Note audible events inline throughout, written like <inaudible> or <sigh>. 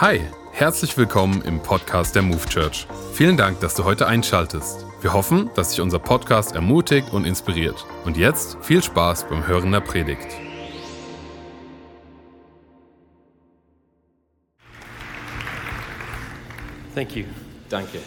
Hi, herzlich willkommen im Podcast der Move Church. Vielen Dank, dass du heute einschaltest. Wir hoffen, dass dich unser Podcast ermutigt und inspiriert. Und jetzt viel Spaß beim Hören der Predigt. Thank you. Danke.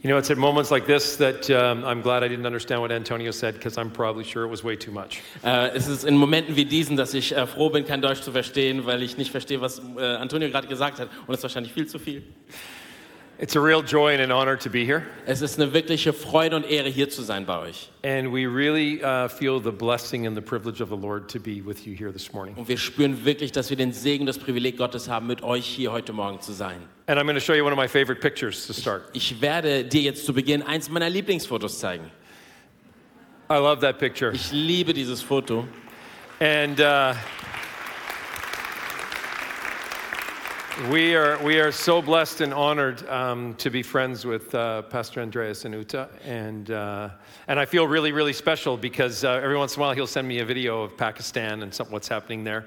You know, it's at moments like this that um, I'm glad I didn't understand what Antonio said because I'm probably sure it was way too much. Äh, es ist in Momenten wie diesen, dass ich äh, froh bin, kein Deutsch zu verstehen, weil ich nicht verstehe, was äh, Antonio gerade gesagt hat. Und es ist wahrscheinlich viel zu viel. It's a real joy and an honor to be here. Es ist eine wirkliche Freude und Ehre, hier zu sein bei euch. And we really uh, feel the blessing and the privilege of the Lord to be with you here this morning. Und wir spüren wirklich, dass wir den Segen, das Privileg Gottes haben, mit euch hier heute Morgen zu sein. And I'm going to show you one of my favorite pictures to start. Ich werde dir jetzt zu Beginn eins meiner Lieblingsfotos zeigen. I love that picture. Ich liebe dieses Foto. And uh, we, are, we are so blessed and honored um, to be friends with uh, Pastor Andreas and Uta. And, uh, and I feel really, really special because uh, every once in a while he'll send me a video of Pakistan and some, what's happening there.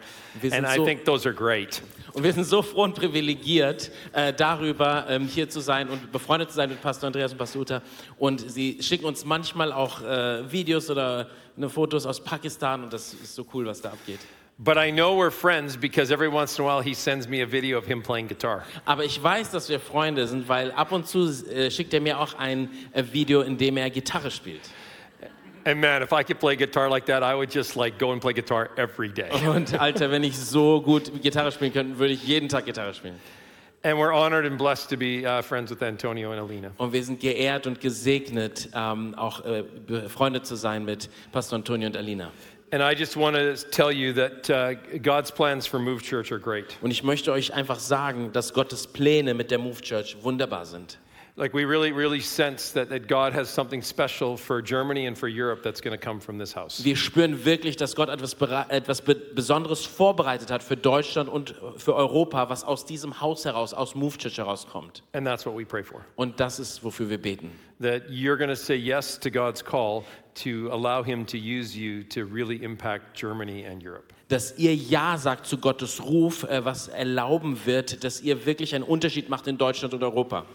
And I so- think those are great. Und wir sind so froh und privilegiert, äh, darüber ähm, hier zu sein und befreundet zu sein mit Pastor Andreas und Pastor Uta. Und sie schicken uns manchmal auch äh, Videos oder ne, Fotos aus Pakistan und das ist so cool, was da abgeht. But I know we're friends because every once in a while he sends me a video of him playing guitar. Aber ich weiß, dass wir Freunde sind, weil ab und zu äh, schickt er mir auch ein äh, Video, in dem er Gitarre spielt. And man, if I could play guitar like that, I would just like go and play guitar every day. <laughs> Und Alter, wenn ich so gut Gitarre spielen könnte, würde ich jeden Tag Gitarre spielen. And we're honored and blessed to be uh, friends with Antonio and Alina. Und wir sind geehrt und gesegnet, ähm, auch äh, befreundet zu sein mit Pastor Antonio und Alina. And I just want to tell you that uh, God's plans for Move Church are great. Und ich möchte euch einfach sagen, dass Gottes Pläne mit der Move Church wunderbar sind. Like we really, really sense that, that God has something special for Germany and for Europe that's going to come from this house. Wir spüren wirklich, dass Gott etwas, etwas Be Besonderes vorbereitet hat für Deutschland und für Europa, was aus diesem Haus heraus, aus Move Church herauskommt. And that's what we pray for. Und das ist, wofür wir beten. That you're going to say yes to God's call to allow Him to use you to really impact Germany and Europe. Dass ihr Ja sagt zu Gottes Ruf, äh, was erlauben wird, dass ihr wirklich einen Unterschied macht in Deutschland und Europa.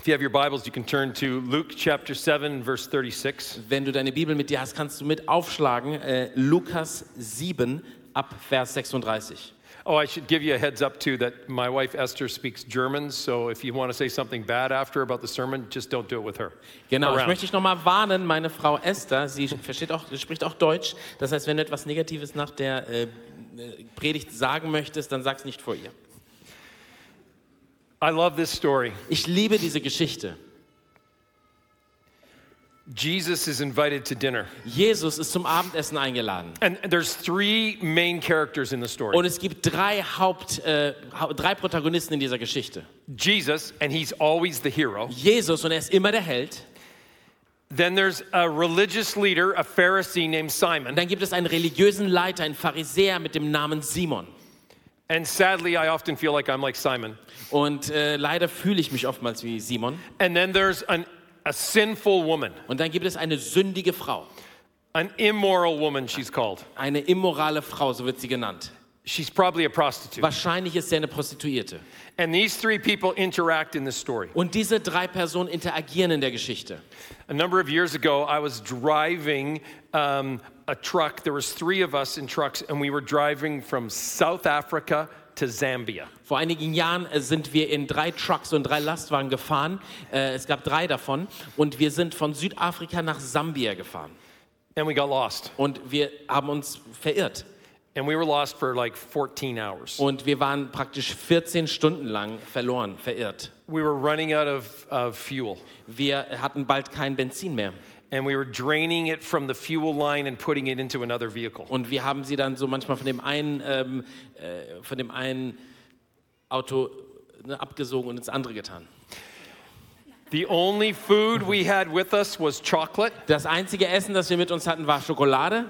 If you have your Bibles, you can turn to Luke chapter 7, verse 36. Wenn du deine Bibel mit dir hast, kannst du mit aufschlagen, äh, Lukas 7 ab Vers 36. Oh, I should give you a heads up too that my wife Esther speaks German, so if you want to say something bad after about the sermon, just don't do it with her. Genau, ich Around. möchte dich nochmal warnen, meine Frau Esther, sie versteht auch, spricht auch Deutsch. Das heißt, wenn du etwas Negatives nach der äh, äh, Predigt sagen möchtest, dann sag's nicht vor ihr. I love this story. Ich liebe diese Geschichte. Jesus is invited to dinner. Jesus ist zum Abendessen eingeladen. And there's three main characters in the story. Und es gibt drei Haupt, äh, drei Protagonisten in dieser Geschichte. Jesus, and he's always the hero. Jesus und er ist immer der Held. Then there's a religious leader, a Pharisee named Und Simon. dann gibt es einen religiösen Leiter, einen Pharisäer mit dem Namen Simon. And sadly, I often feel like I'm like Simon. Und äh, leider fühle ich mich oftmals wie Simon. And then there's an, a sinful woman, Und dann gibt es eine sündige Frau. an immoral woman, she's called. Eine immorale Frau, so wird sie genannt. She's probably a prostitute. Wahrscheinlich ist sie eine Prostituierte. And these three people interact in this story. Und diese drei Personen interagieren in der Geschichte. A number of years ago, I was driving um, a truck. There was three of us in trucks, and we were driving from South Africa to Zambia. Vor einigen Jahren äh, sind wir in drei Trucks und drei Lastwagen gefahren. Äh, Es gab drei davon. Und wir sind von Südafrika nach Sambia gefahren. And we got lost. Und wir haben uns verirrt. And we were lost for like 14 hours. Und wir waren praktisch 14 Stunden lang verloren, verirrt. We were running out of, of fuel. Wir hatten bald kein Benzin mehr. And we were draining it from the fuel line and putting it into another vehicle. Und wir haben sie dann so manchmal von dem einen, ähm, äh, von dem einen Auto ne, abgesogen und ins andere getan. The only food we had with us was chocolate, Das einzige Essen, das wir mit uns hatten, war Schokolade.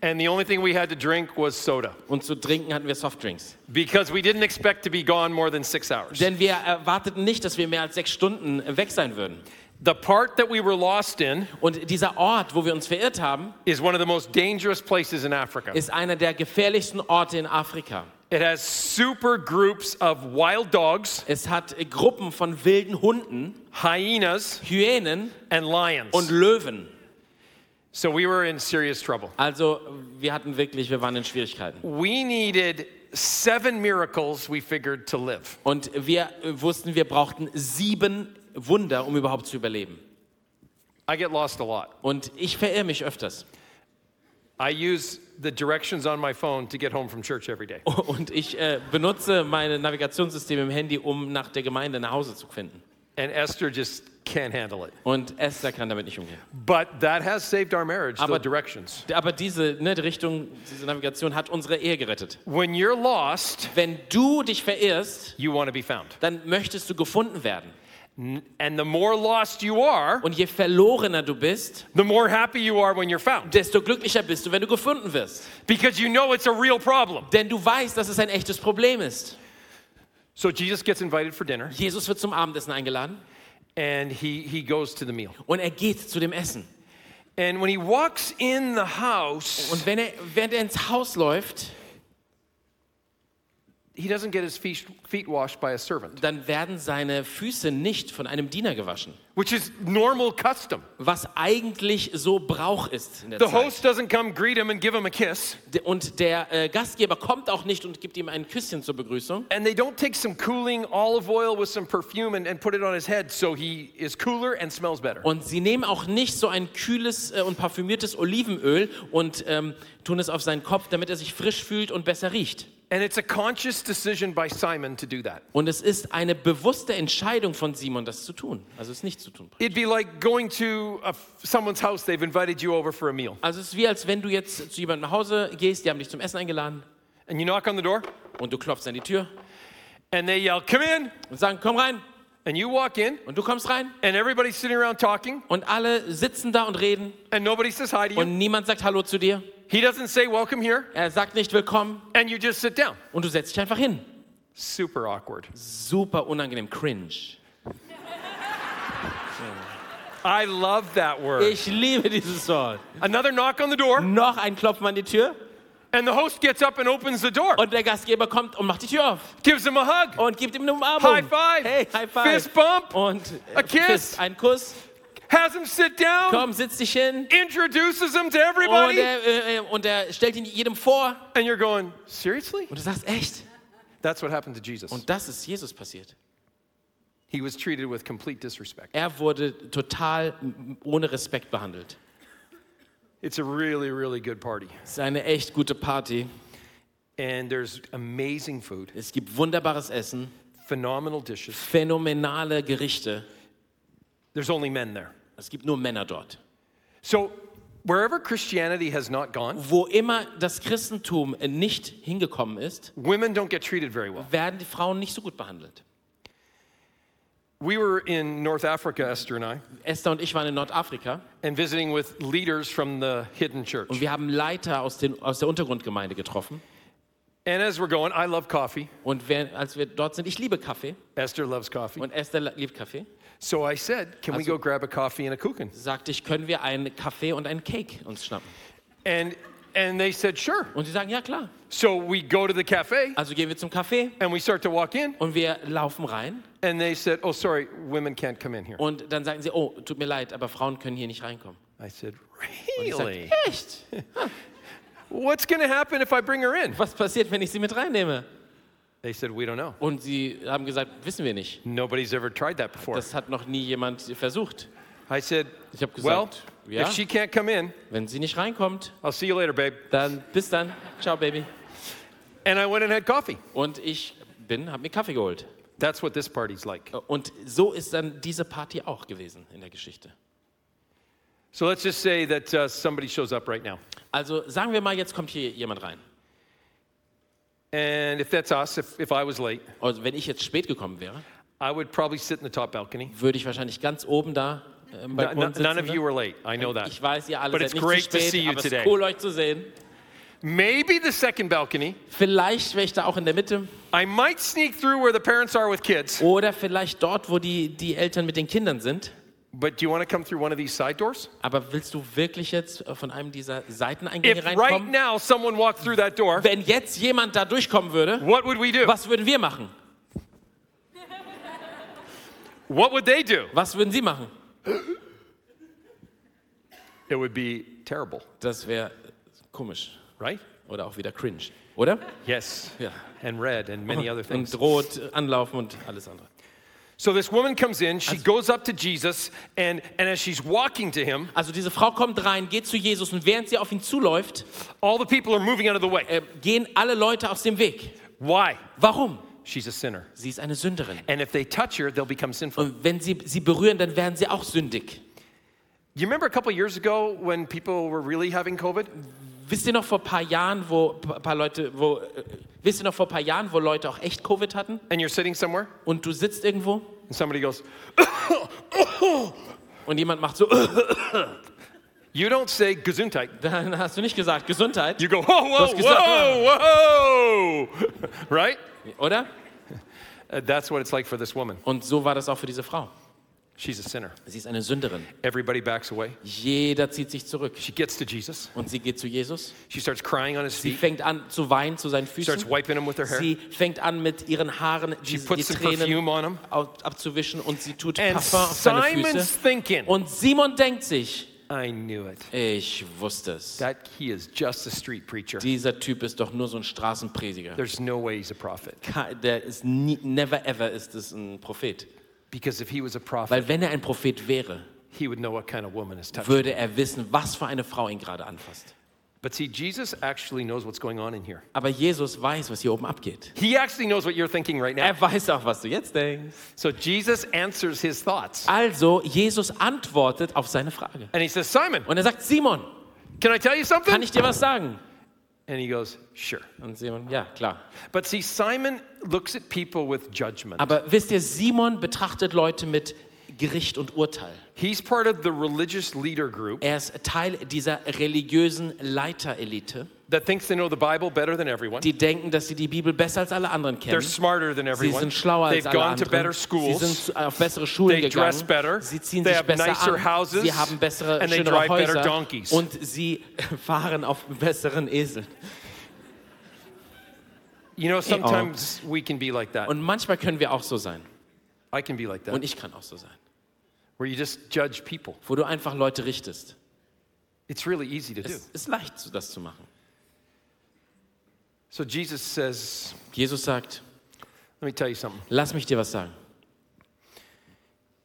and the only thing we had to drink was soda Und zu trinken hatten wir Softdrinks. because we didn't expect to be gone more than six hours. Denn wir erwarteten nicht, dass wir mehr als sechs Stunden weg sein würden. The part that we were lost in Und dieser Ort, wo wir uns verirrt haben, is one of the most dangerous places in Africa. ist einer der gefährlichsten Orte in Afrika. It has super groups of wild dogs, Es hat Gruppen von wilden Hunden, hyenas, Hyänen and lions. und Löwen. So we were in serious trouble. Also wir hatten wirklich, wir waren in Schwierigkeiten. We needed seven miracles, we figured, to live. Und wir äh, wussten, wir brauchten sieben Wunder, um überhaupt zu überleben. I get lost a lot. Und ich verirre mich öfters. I use the directions on my phone to get home from church every day. <laughs> Und ich äh, benutze meine Navigationssysteme im Handy, um nach der Gemeinde nach Hause zu finden. And Esther just can't handle it. Und Esther kann damit nicht umgehen. But that has saved our marriage, the Aber- directions. Aber diese ne, die Richtung, diese Navigation hat unsere Ehe gerettet. When you're lost, Wenn du dich verirrst, you want to be found. dann möchtest du gefunden werden. And the more lost you are, Und je verlorener du bist, the more happy you are when you're found. desto glücklicher bist du, wenn du gefunden wirst. Because you know it's a real problem. Denn du weißt, dass es ein echtes Problem ist. So Jesus gets invited for dinner Jesus wird zum Abendessen eingeladen and he, he goes to the meal. und er geht zu dem Essen. And when he walks in the house, Und wenn er, während er ins Haus läuft, he doesn't get his feet, feet washed by a servant, dann werden seine Füße nicht von einem Diener gewaschen. which is normal custom. Was eigentlich so Brauch ist in der The Zeit. host doesn't come greet him and give him a kiss. Und der äh, Gastgeber kommt auch nicht und gibt ihm ein Küsschen zur Begrüßung. And they don't take some cooling olive oil with some perfume and, and put it on his head so he is cooler and smells better. Und sie nehmen auch nicht so ein kühles äh, und parfümiertes Olivenöl und ähm, tun es auf seinen Kopf, damit er sich frisch fühlt und besser riecht. And it's a conscious decision by Simon to do that. Und es ist eine bewusste Entscheidung von Simon, das zu tun. Also es nicht zu tun. It'd be like going to a, someone's house, they've invited you over for a meal. Also es ist wie, als wenn du jetzt zu jemandem nach Hause gehst, die haben dich zum Essen eingeladen And you knock on the door und du klopfst an die Tür and they yell, Come in. und sagen, komm rein. And you walk in Und du kommst rein and everybody's sitting around talking und alle sitzen da und reden and nobody says hi to you. und niemand sagt Hallo zu dir. He doesn't say, Welcome here. Er sagt nicht willkommen And you just sit down. und du setzt dich einfach hin. Super awkward. Super unangenehm, cringe. I love that word. Ich liebe dieses Wort. Another knock on the door Noch ein Klopfen an die Tür and the host gets up and opens the door, und der Gastgeber kommt und macht die Tür auf gives him a hug, und gibt ihm eine Umarmung. High five. Hey, High Five. fist bump, Und A äh, kiss. Fist, ein Kuss. Has him sit down, Komm, setz dich hin. introduces him to Und everybody. er, äh, äh, und er stellt ihn jedem vor. And you're going, Seriously? Und du sagst, echt? That's what happened to Jesus. Und das ist Jesus passiert. He was treated with complete disrespect. Er wurde total m- ohne Respekt behandelt. It's a really, really good party. Es ist eine echt gute Party. And there's amazing food, Es gibt wunderbares Essen, phenomenal dishes. phänomenale Gerichte. There's only men there. Es gibt nur Männer dort. So, wherever Christianity has not gone, Wo immer das Christentum nicht hingekommen ist, women don't get treated very well. werden die Frauen nicht so gut behandelt. We were in North Africa, Esther and I, Esther und ich waren in Nordafrika and visiting with leaders from the hidden und church. wir haben Leiter aus, den, aus der Untergrundgemeinde getroffen. And as we're going, I love coffee. Und wer, als wir dort sind, ich liebe Kaffee Esther loves coffee. und Esther liebt Kaffee, So I said, Can we Also- go grab a coffee and a kuchen? sagte ich, können wir einen Kaffee und einen Cake uns schnappen? And, and they said, Sure. Und sie sagen, ja klar. So we go to the cafe Also gehen wir zum Café and we start to walk in. und wir laufen rein And they said, Oh, sorry, women can't come in here. und dann sagen sie, oh, tut mir leid, aber Frauen können hier nicht reinkommen. I said, Und ich sag, Really? echt? <laughs> What's going to happen if I bring her in? Was passiert, wenn ich sie mit reinnehme? They said, We don't know. Und sie haben gesagt, wissen wir nicht. Nobody's ever tried that before. Das hat noch nie jemand versucht. I said, Ich habe Well, gesagt, ja, if she can't come in, wenn sie nicht reinkommt, I'll see you later, babe. dann bis dann. Ciao, Baby. And I went and had coffee. Und ich bin, habe mir Kaffee geholt. That's what this party's like. Und so ist dann diese Party auch gewesen in der Geschichte. So let's just say that uh, somebody shows up right now. Also sagen wir mal, jetzt kommt hier jemand rein. And if that's us, if, if I was late, Also wenn ich jetzt spät gekommen wäre, I would probably sit in the top balcony. würde ich wahrscheinlich ganz oben da äh, im No- Balkon no- sitzen. none of you were late. I know that. Ich weiß, ihr alle But seid it's nicht great zu to spät, see you aber es today. ist cool, euch zu sehen. Maybe the second balcony. Vielleicht wäre ich da auch in der Mitte. I might sneak through where the parents are with kids, Oder vielleicht dort, wo die, die Eltern mit den Kindern sind. But do you want to come through one of these side doors? Aber willst du wirklich jetzt äh, von einem dieser Seiteneingänge If right reinkommen? now someone walked through that door, Wenn jetzt jemand da durchkommen würde, what would we do? was würden wir machen? What would they do? Was würden sie machen? It would be terrible, Das wäre komisch right? oder auch wieder cringe, oder? Yes. Ja. And red and many <laughs> other things. Und rot, anlaufen und alles andere. So this woman comes in, she goes up to Jesus, and, and as she's walking to him, Also diese Frau kommt rein, geht zu Jesus und während sie auf ihn zuläuft, all the people are moving out of the way. äh, gehen alle Leute aus dem Weg. Why? Warum? She's a sinner. Sie ist eine Sünderin. And if they touch her, they'll become sinful. Und wenn sie sie berühren, dann werden sie auch sündig. You remember a couple years ago when people were really having COVID? Wisst ihr noch vor ein paar Jahren, wo paar Leute, wo, äh, wisst ihr noch vor ein paar Jahren, wo Leute auch echt Covid hatten? And you're sitting somewhere, Und du sitzt irgendwo and somebody goes, <coughs> und jemand macht so, <coughs> You don't say Gesundheit. dann hast du nicht gesagt Gesundheit, You go, Whoa, whoa, hast gesagt, whoa, whoa. <laughs> right? oder? Uh, that's what it's like for this woman. Und so war das auch für diese Frau. She's a sinner. Sie ist eine Sünderin. Everybody backs away. Jeder zieht sich zurück. She gets to Jesus. Und sie geht zu Jesus. She starts crying on his Sie feet. fängt an zu weinen zu seinen Starts Füßen. wiping him with her hair. Sie fängt an mit ihren Haaren die, die puts perfume Tränen on him. abzuwischen und sie tut And Parfum auf seine Füße. thinking, Und Simon denkt sich, I knew it. ich wusste es. That he is just a street preacher. Dieser Typ ist doch nur so ein Straßenprediger. There's no way he's a prophet. Der ist nie, never ever ist es ein Prophet. Because if he was a prophet, Weil wenn er ein Prophet wäre, he would know what kind of woman is touching. würde er wissen, was für eine Frau ihn gerade anfasst. But see, Jesus actually knows what's going on in here. Aber Jesus weiß, was hier oben abgeht. He actually knows what you're thinking right now. Er weiß auch, was du jetzt denkst. So Jesus answers his thoughts. Also, Jesus antwortet auf seine Frage. And he says, Simon, Und er sagt, Simon, can I tell you kann something? ich dir was sagen? And he goes, Sure. Und Simon, ja, klar. But see, Simon looks at people with judgment. Aber wisst ihr, Simon betrachtet Leute mit Gericht und Urteil. He's part of the religious leader group Er ist Teil dieser religiösen Leiterelite, that thinks they know the Bible better than everyone. die denken, dass sie die Bibel besser als alle anderen They're kennen. smarter than Sie everyone. sind schlauer als They've alle gone to better anderen. Sie schools. sind auf bessere Schulen They dress gegangen. better. Sie ziehen They sich have besser nicer an. houses. Sie haben bessere, And they schönere drive better Häuser. donkeys. Und sie <laughs> fahren auf besseren Eseln. You know, sometimes we can be like that. Und manchmal können wir auch so sein. I can be like Und that. ich kann auch so sein. Where you just judge people. Wo du einfach Leute richtest. It's really easy to do. Es ist leicht, das zu machen. So Jesus says, Jesus sagt, let me tell you something. lass mich dir was sagen.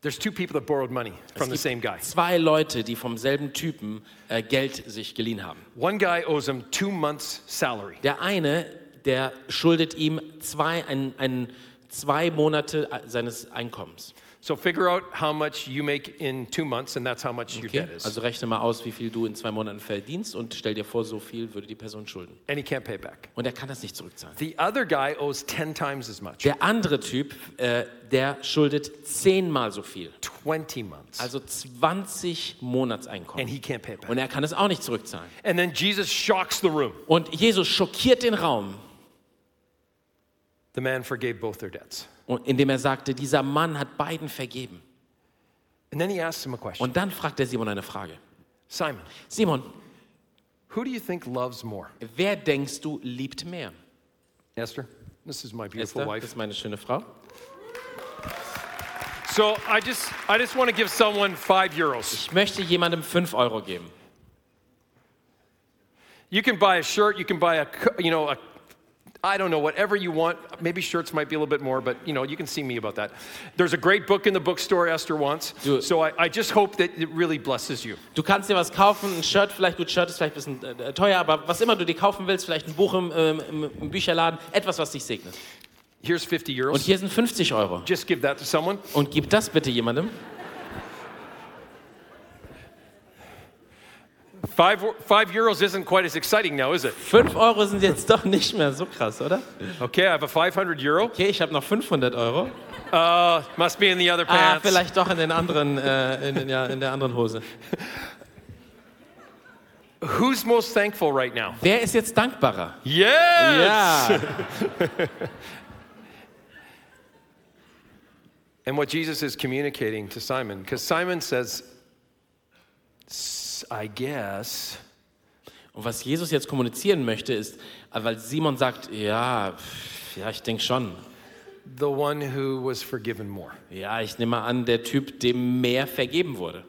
There's two people that borrowed money from the same guy. zwei Leute, die vom selben Typen äh, Geld sich geliehen haben. One guy owes him two months' salary. Der eine, der schuldet ihm zwei, ein, ein, zwei Monate äh, seines Einkommens. So figure out how much you make in two months, and that's how much your Okay? debt is. Also rechne mal aus, wie viel du in zwei Monaten verdienst und stell dir vor, so viel würde die Person schulden. And he can't pay back. Und er kann das nicht zurückzahlen. The other guy owes 10 times as much, Der andere Typ, äh, der schuldet zehnmal so viel. 20 months, Also 20 and Monatseinkommen. he can't pay back. Und er kann es auch nicht zurückzahlen. And then Jesus shocks the room. Und Jesus schockiert den Raum, The man forgave both their debts. Und- indem er sagte, dieser Mann hat beiden vergeben. And then he asks him a question Und dann fragt er Simon eine Frage. Simon, Simon, who do you think loves more? wer denkst du liebt mehr? Esther, this is my beautiful Esther, das wife. ist meine schöne Frau. So I just, I just want to give someone five euros. Ich möchte jemandem 5 Euro geben. You can buy a shirt, you can buy a, you know, a, I don't know, whatever you want. Maybe shirts might be a little bit more, but you know, you can see me about that. There's a great book in the bookstore Esther wants. It. So I, I just hope that it really blesses you. Du kannst dir was kaufen, ein Shirt, vielleicht gut, Shirt ist vielleicht ein bisschen äh, teuer, aber was immer du dir kaufen willst, vielleicht ein Buch im, ähm, im, im Bücherladen, etwas, was dich segnet. Here's 50 Und euros. hier sind 50 Euro. Just give that to someone. Und gib das bitte jemandem. Five, five euros isn't quite as exciting now, is it? 5 Euro sind jetzt doch nicht mehr so krass, oder? Okay, I have a 500 euro. Okay, ich habe noch 500 Euro. Uh, must be in the other pants. Ah, pants. vielleicht doch in, den anderen, äh, in, den, ja, in der anderen Hose. <laughs> Who's most thankful right now? Wer ist jetzt dankbarer? Yes! Ja. <laughs> And what Jesus is communicating to Simon, because Simon says, "S- I guess, Und was Jesus jetzt kommunizieren möchte, ist, weil Simon sagt, ja, ja, ich denke schon. the one who was forgiven more. Ja, ich nehme mal an, der Typ, dem mehr vergeben wurde.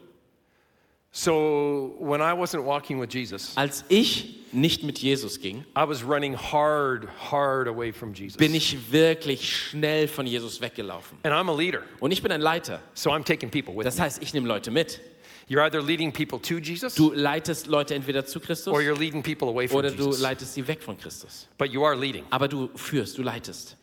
So when I wasn't walking with Jesus, Als ich nicht mit Jesus ging, I was running hard, hard away from Jesus. bin ich wirklich schnell von Jesus weggelaufen. and I'm a leader, Und ich bin ein Leiter. so I'm taking people with Das heißt, ich nehme Leute mit. You're either leading people to Jesus Du leitest Leute entweder zu Christus or you're leading people away from oder du Jesus. leitest sie weg von Christus. But you are leading. Aber du führst, du leitest.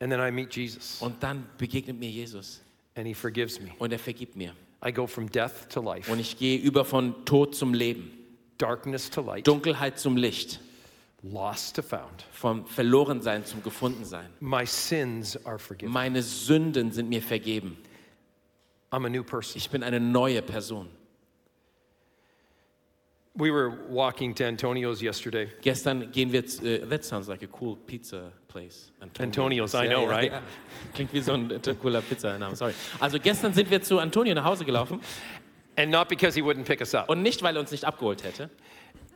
And then I meet Jesus Und dann begegnet mir Jesus and he forgives me. und er vergibt mir. I go from death to life, Und ich gehe über von Tod zum Leben, darkness to light, Dunkelheit zum Licht, lost to found. vom Verlorensein zum Gefundensein. My sins are forgiven. Meine Sünden sind mir vergeben. I'm a new person. Ich bin eine neue Person. We were walking to Antonio's yesterday. Gestern gehen wir, zu- äh, that sounds like a cool pizza place. Antonio's, I know, right? Klingt wie so ein cooler Pizzaname, sorry. Also gestern sind wir zu Antonio nach Hause gelaufen And not because he wouldn't pick us up. und nicht, weil er uns nicht abgeholt hätte.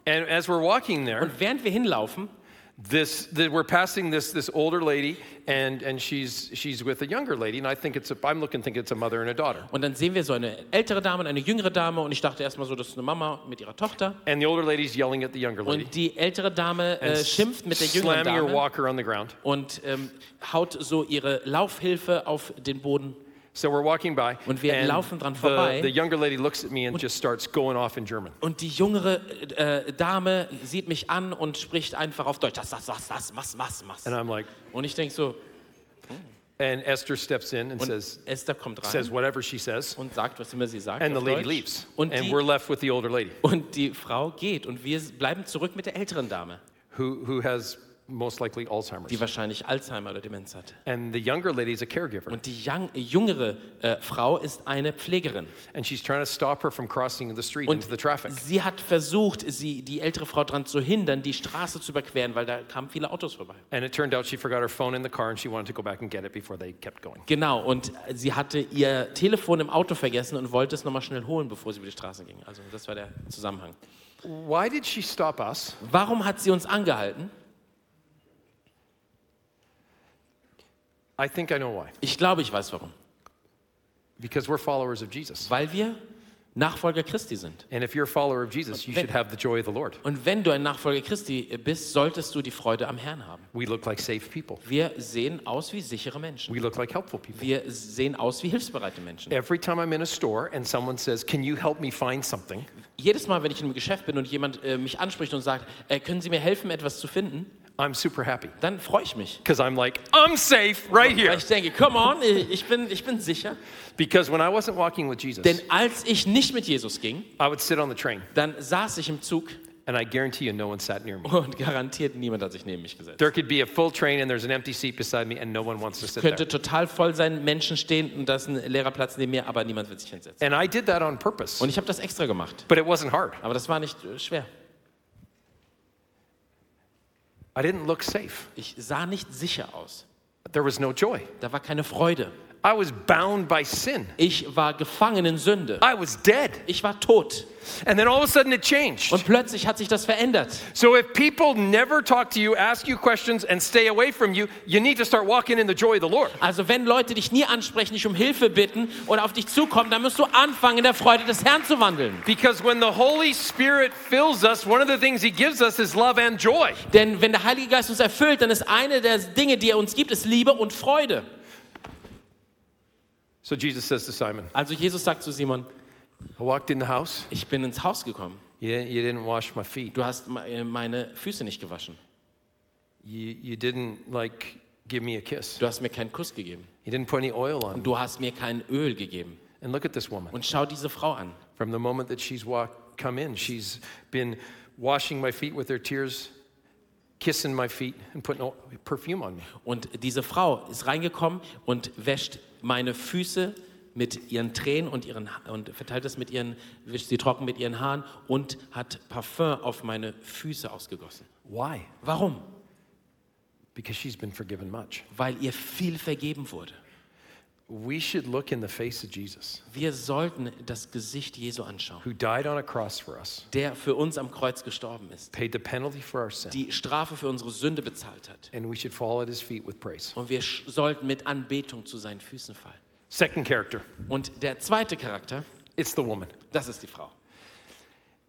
And as we're walking there, Und während wir hinlaufen, this the, we're passing this this older lady, and and she's she's with a younger lady, and I think it's a I'm looking think it's a mother and a daughter. und dann sehen wir so eine ältere Dame und eine jüngere Dame und ich dachte erstmal so, das ist eine Mama mit ihrer Tochter. And the older lady's yelling at the younger lady, Und die ältere Dame äh, schimpft mit der jüngeren Dame. slamming her walker on the ground. und ähm, haut so ihre Laufhilfe auf den Boden. So we're walking by, Und wir and laufen dran the, vorbei. the younger lady looks at me and just starts going off in German. Und die jüngere äh, Dame sieht mich an und spricht einfach auf Deutsch. Das, das, das, das, was, was, was. And I'm like, Und ich denke so, and Esther steps in and und says Esther kommt says rein whatever she says, und sagt, was immer sie sagt. and the lady Deutsch. leaves, Und and die, we're left with the older lady und die Frau geht und wir bleiben zurück mit der älteren Dame, who who has most likely Alzheimer's. die wahrscheinlich Alzheimer oder Demenz hat. And the younger lady is a caregiver, Und die young, jüngere äh, Frau ist eine Pflegerin. and she's trying to stop her from crossing the street into the traffic. sie hat versucht, sie, die ältere Frau daran zu hindern, die Straße zu überqueren, weil da kamen viele Autos vorbei. And it turned out she forgot her phone in the car, and she wanted to go back and get it before they kept going. Genau, und sie hatte ihr Telefon im Auto vergessen und wollte es nochmal schnell holen, bevor sie über die Straße ging. Also das war der Zusammenhang. Why did she stop us? Warum hat sie uns angehalten? I think I know why. Ich glaube, ich weiß warum. Because we're followers of Jesus. Weil wir Nachfolger Christi sind. And if you're a follower of Jesus, you Wenn- should have the joy of the Lord. Und wenn du ein Nachfolger Christi bist, solltest du die Freude am Herrn haben. We look like safe people. Wir sehen aus wie sichere Menschen. We look like helpful people. Wir sehen aus wie hilfsbereite Menschen. Every time I'm in a store and someone says, Can you help me find something? Jedes Mal, wenn ich in einem Geschäft bin und jemand äh, mich anspricht und sagt, äh, können Sie mir helfen, etwas zu finden, I'm super happy. dann freue ich mich. Because I'm like, I'm safe right Weil here. ich denke, come on, ich bin, ich bin sicher. Because when I wasn't walking with Jesus, Denn als ich nicht mit Jesus ging, I would sit on the train, dann saß ich im Zug and I guarantee you no one sat near me. und garantiert niemand hat sich neben mich gesetzt. There could be a full train and there's an empty seat beside me, and no one wants to sit there. Könnte total voll sein, Menschen stehen und da ist ein leerer Platz neben mir, aber niemand wird sich hinsetzen. And I did that on purpose, Und ich habe das extra gemacht. but it wasn't hard. Aber das war nicht äh, schwer. I didn't look safe. Ich sah nicht sicher aus. There was no joy. Da war keine Freude. I was bound by sin. Ich war gefangen in Sünde. I was dead. Ich war tot. And then all of a sudden it changed. Und plötzlich hat sich das verändert. So if people never talk to you, ask you questions, and stay away from you, you need to start walking in the joy of the Lord. Also wenn Leute dich nie ansprechen, dich um Hilfe bitten oder auf dich zukommen, dann musst du anfangen, in der Freude des Herrn zu wandeln. Because when the Holy Spirit fills us, one of the things He gives us is love and joy. Denn wenn der Heilige Geist uns erfüllt, dann ist eine der Dinge, die er uns gibt, ist Liebe und Freude. So Jesus says to Simon, Also Jesus sagt zu Simon, I walked in the house. ich bin ins Haus gekommen. You didn't, you didn't wash my feet. Du hast me- meine Füße nicht gewaschen. You, you didn't like give me a kiss. Du hast mir keinen Kuss gegeben. You didn't put any oil on me. Du hast mir kein Öl gegeben. And look at this woman. Und schau diese Frau an. From the moment that she's walked, come in, she's been washing my feet with her tears, kissing my feet, and putting perfume on me. Und diese Frau ist reingekommen und wäscht meine Füße mit ihren Tränen und, ihren, und verteilt es mit ihren, wischt sie trocken mit ihren Haaren und hat Parfum auf meine Füße ausgegossen. Why? Warum? Because she's been forgiven much. Weil ihr viel vergeben wurde. We should look in the face of Jesus, Wir sollten das Gesicht Jesu anschauen, who died on a cross for us, der für uns am Kreuz gestorben ist, paid the penalty for our sin, die Strafe für unsere Sünde bezahlt hat. and we should fall at his feet with praise. Und wir sollten mit Anbetung zu seinen Füßen fallen. Second character, Und der zweite Charakter, it's the woman. das ist die Frau.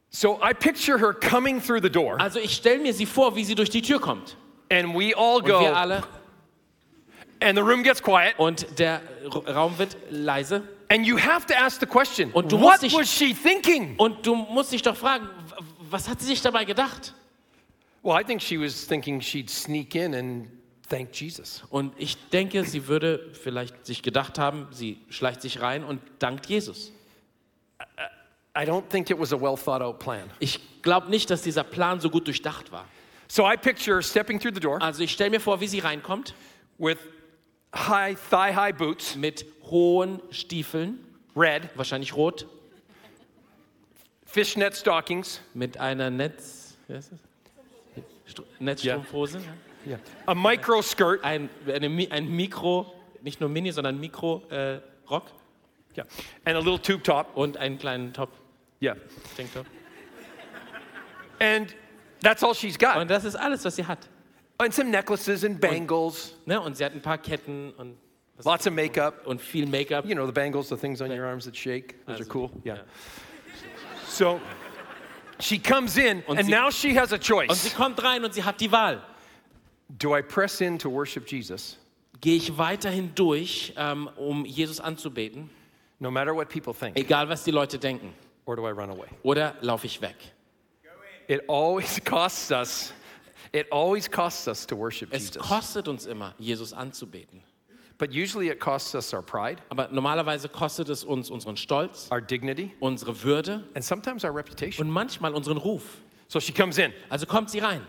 So I picture her coming through the door, Also ich stelle mir sie vor, wie sie durch die Tür kommt. and we all Und wir go, alle, and the room gets quiet, und der Raum wird leise. and you have to ask the question, Und du what musst dich- was she thinking? Und du musst dich doch fragen, was hat sie sich dabei gedacht? Well, I think she was thinking she'd sneak in and thank Jesus. Und ich denke, sie würde vielleicht sich gedacht haben, sie schleicht sich rein und dankt Jesus. I don't think it was a well thought out plan. Ich glaube nicht, dass dieser Plan so gut durchdacht war. So I picture her stepping through the door Also ich stelle mir vor, wie sie reinkommt with high, thigh high boots, mit hohen Stiefeln, red, wahrscheinlich rot, fishnet stockings, mit einer Netz, Netzstrumpfhose, yeah. a micro skirt, ein, eine, ein Mikro, nicht nur Mini, sondern Mikro äh, Rock. Yeah, and a little tube top, und einen kleinen Top, yeah. Tanktop. And that's all she's got. Und das ist alles, was sie hat. And some necklaces and bangles, Ne? Und sie hat ein paar Ketten und, lots of makeup. und viel Make-up. You know, the bangles, the things on your arms that shake, those are Also, cool. Yeah. ja. So she comes in, Und and sie- now she has a Und sie choice. kommt rein und sie hat die Wahl. Do I press in to worship Jesus, Gehe ich weiterhin durch, ähm, um Jesus anzubeten, no matter what people think, egal was die Leute denken, or do I run away? oder laufe ich weg? It always <laughs> costs us. It always costs us to worship Es Jesus. kostet uns immer, Jesus anzubeten. But usually it costs us our pride, Aber normalerweise kostet es uns unseren Stolz, our dignity, unsere Würde and sometimes our reputation. und manchmal unseren Ruf. So she comes in. Also kommt sie rein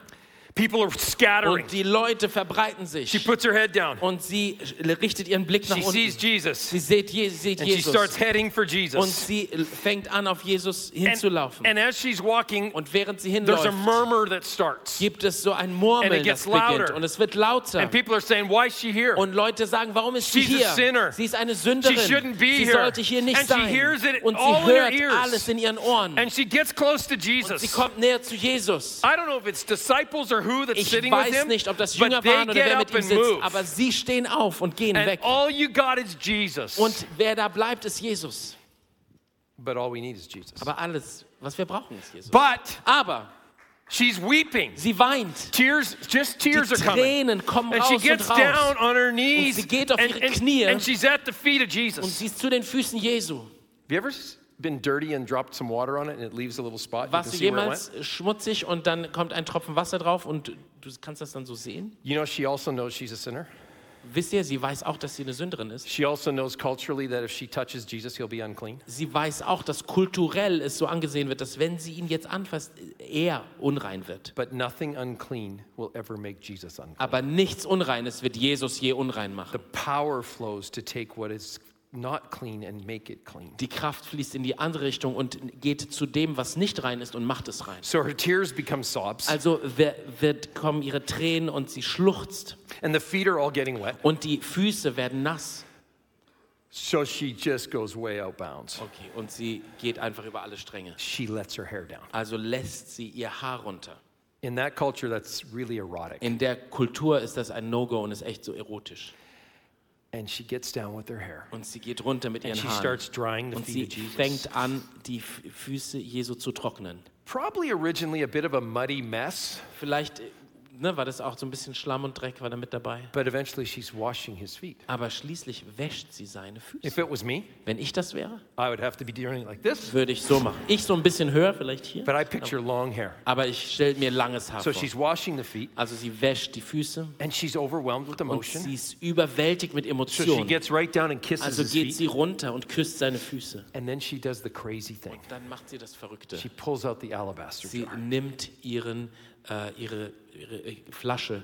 People are scattering. und die Leute verbreiten She sich puts her head down. und sie richtet ihren Blick nach She sees unten. Jesus. Sie sieht, Je sieht And she starts Jesus heading for und Jesus. sie fängt an, auf Jesus And, hinzulaufen. and as she's walking, Und während sie there's a hinläuft, murmur that starts. gibt es so ein And Murmeln, it gets das beginnt louder. und es wird lauter. And people are saying, Why is she here? Und Leute sagen, warum ist sie She's a hier? sinner. Sie ist eine Sünderin. She shouldn't be sie here. sollte hier nicht And she sein. hears it Und sie all in her hört ears. alles in ihren Ohren. And she gets close to Und sie Jesus. kommt näher zu Jesus. I don't know if it's disciples or Ich weiß nicht, ob das Jünger waren oder wer mit ihm sitzt, aber sie stehen auf und gehen weg. all you got is Jesus. Und wer da bleibt, ist Jesus. but all we need is Jesus. Aber alles, was wir brauchen, ist Jesus. But Aber she's weeping. sie weint. Tears, just tears Die are coming. Tränen kommen And raus she und gets raus. down on her knees. sie geht auf and, ihre and- Knie. and she's at the feet of Und Jesus. sie ist zu den Füßen Jesu. Have you ever been dirty and dropped some water on it and it leaves a little spot? You can Warst see where schmutzig und dann kommt ein Tropfen Wasser drauf und du kannst das dann so sehen? You know, she also knows she's a sinner. Wisst ihr, sie weiß auch, dass sie eine Sünderin ist. She also knows culturally that if she touches Jesus, he'll be unclean. Sie weiß auch, dass kulturell es so angesehen wird, dass wenn sie ihn jetzt anfasst, er unrein wird. But nothing unclean will ever make Jesus unclean. Aber nichts Unreines wird Jesus je unrein machen. The power flows to take what is not clean and make it clean. Die Kraft fließt in die andere Richtung und geht zu dem, was nicht rein ist und macht es rein. So her tears become sobs, Also wird kommen ihre Tränen und sie schluchzt and the feet are all getting wet. und die Füße werden nass. So she just goes way out bounds. Okay, und sie geht einfach über alle Stränge. She lets her hair down. Also lässt sie ihr Haar runter. In that culture, that's really erotic. In der Kultur ist das ein No-Go und ist echt so erotisch. And she gets down with her hair. Und sie geht runter mit And ihren she Haaren. starts drying the Und feet sie of Jesus. fängt an, die Füße Jesu zu trocknen. Probably originally a bit of a muddy mess, Vielleicht ne, war das auch so ein bisschen Schlamm und Dreck war da mit dabei. but eventually she's washing his feet. Aber schließlich wäscht sie seine Füße. If it was me, Wenn ich das wäre, I would have to be doing it like this. würde ich so machen. Ich so ein bisschen höher, vielleicht hier. But I picture long hair. Aber ich stelle mir langes Haar So vor. she's washing the feet, Also sie wäscht die Füße and she's overwhelmed with und emotion. sie ist überwältigt mit So she Emotionen. gets right down and kisses Also geht feet. sie runter und küsst seine Füße. And then she does the crazy thing. Dann macht sie das Verrückte. She pulls out the alabaster Sie jar. nimmt ihren, äh, ihre, Flasche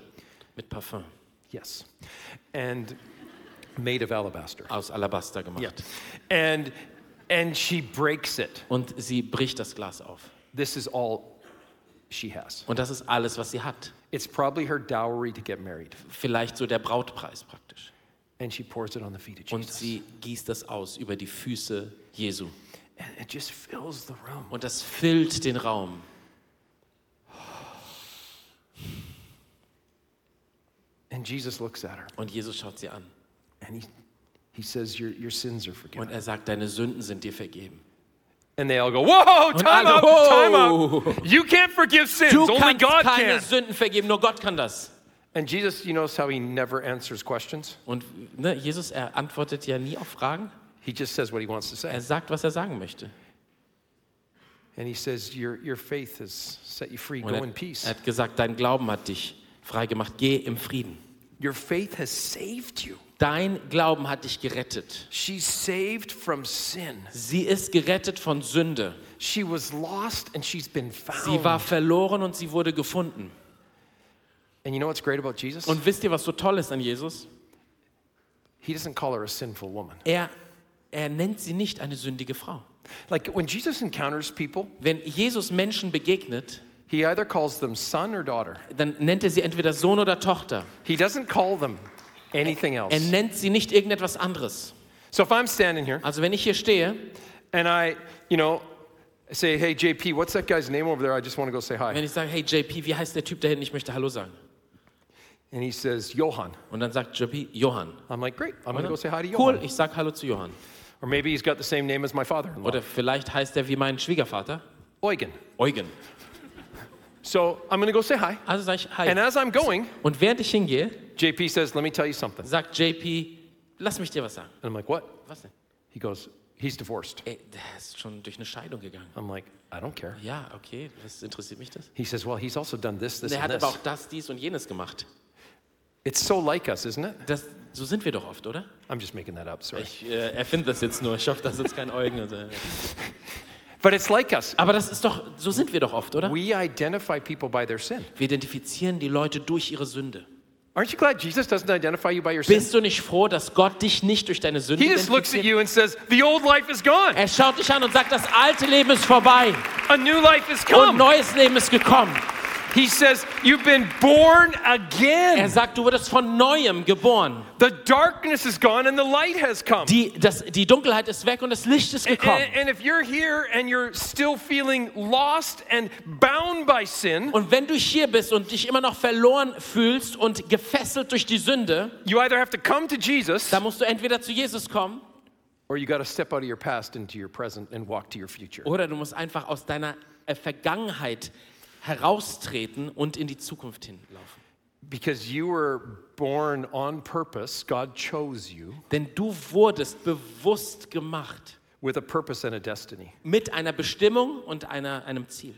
mit Parfum Yes. And made of alabaster. aus Alabaster gemacht. Yeah. And and she breaks it. Und sie bricht das Glas auf. This is all she has. Und das ist alles, was sie hat. It's probably her dowry to get married. Vielleicht so der Brautpreis praktisch. and she pours it on the feet of und Jesus. sie gießt das aus über die Füße Jesu. And it just fills the room. Und das füllt den Raum. And Jesus looks at her Und Jesus schaut sie an. and he, he says, your, your sins are Und forgiven. er sagt, deine Sünden sind dir vergeben. And they all go, Whoa, Und time alle, out, time out. You can't forgive sins. Du Only kannst God keine can. Sünden vergeben, nur Gott kann das. And Jesus, you notice how he never answers questions? Und ne, Jesus, er antwortet ja nie auf Fragen. He just says what he wants to say. Er sagt, was er sagen möchte. And he says, Your, your faith has set you free. Und Go er, in peace. er hat gesagt, dein Glauben hat dich freigemacht. Geh im Frieden. Your faith has saved you. Dein Glauben hat dich gerettet. She's saved from sin. Sie ist gerettet von Sünde. She was lost and she's been found. Sie war verloren und sie wurde gefunden. and you know what's great about Jesus? Und wisst ihr, was so toll ist an Jesus? He doesn't call her a sinful woman. Er, er nennt sie nicht eine sündige Frau. Like when Jesus encounters people, Wenn Jesus Menschen begegnet, he either calls them son or daughter. dann nennt er sie entweder Sohn oder Tochter. He doesn't call them anything else. Er nennt sie nicht irgendetwas anderes. So if I'm standing here Also wenn ich hier stehe, and I, you know, say, hey, JP, what's that guy's name over there? I just want to go say hi. wenn ich sage, hey JP, wie heißt der Typ da hinten? Ich möchte Hallo sagen. And he says, Johann. Und dann sagt JP, Johann. I'm like, great, I'm going to go say hi to Cool, Johann. ich sag Hallo zu Johann. Or maybe he's got the same name as my father-in-law, Oder vielleicht heißt er wie mein Schwiegervater, Eugen. Eugen. So I'm going to go say hi. Also sage ich And Hi. as I'm going, Und während ich hingehe, JP says, let me tell you something. sagt JP, lass mich dir was sagen. And I'm like, what? Was denn? He goes, he's divorced. Ey, der ist schon durch eine Scheidung gegangen. I'm like, I don't care. Ja, okay, was interessiert mich das? He says, well, he's also done this, this, Der and hat aber this. auch das, dies und jenes gemacht. It's so like us, isn't it? Das, so sind wir doch oft, oder? I'm just making that up, sorry. Ich äh, erfinde das jetzt nur. Ich hoffe, das ist jetzt kein Eugen. Also. <laughs> But it's like us. Aber das ist doch, so sind wir doch oft, oder? We identify people by their sin. Wir identifizieren die Leute durch ihre Sünde. Aren't you glad Jesus doesn't identify you by your sin? Bist du nicht froh, dass Gott dich nicht durch deine Sünde He just looks at identifiziert? you and says, the old life is gone. Er schaut dich an und sagt, das alte Leben ist vorbei A new life und come. neues Leben ist gekommen. He says, you've been born Er again. sagt, du wurdest von Neuem geboren. The darkness is gone and the light has come. Die, das, die Dunkelheit ist weg und das Licht ist And, gekommen. and if you're here and you're still feeling lost and bound by sin, Und wenn du hier bist und dich immer noch verloren fühlst und gefesselt durch die Sünde, you either have to come to Jesus dann musst du entweder zu Jesus kommen or you got to step out of your past into your present and walk to your future. oder du musst einfach aus deiner Vergangenheit heraustreten und in die Zukunft hinlaufen. Because you were born on purpose, God chose you Denn du wurdest bewusst gemacht with a purpose and a destiny. mit einer Bestimmung und einer, einem Ziel.